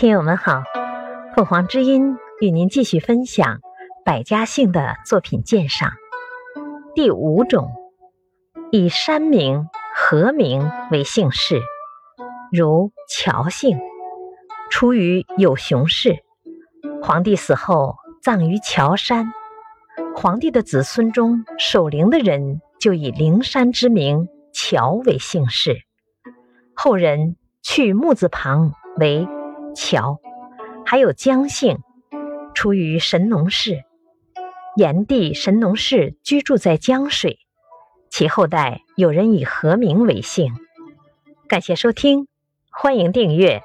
听友们好，凤凰之音与您继续分享百家姓的作品鉴赏。第五种，以山名、河名为姓氏，如乔姓，出于有熊氏，皇帝死后葬于乔山，皇帝的子孙中守陵的人就以灵山之名乔为姓氏，后人去木字旁为。桥，还有姜姓，出于神农氏。炎帝神农氏居住在江水，其后代有人以何名为姓。感谢收听，欢迎订阅。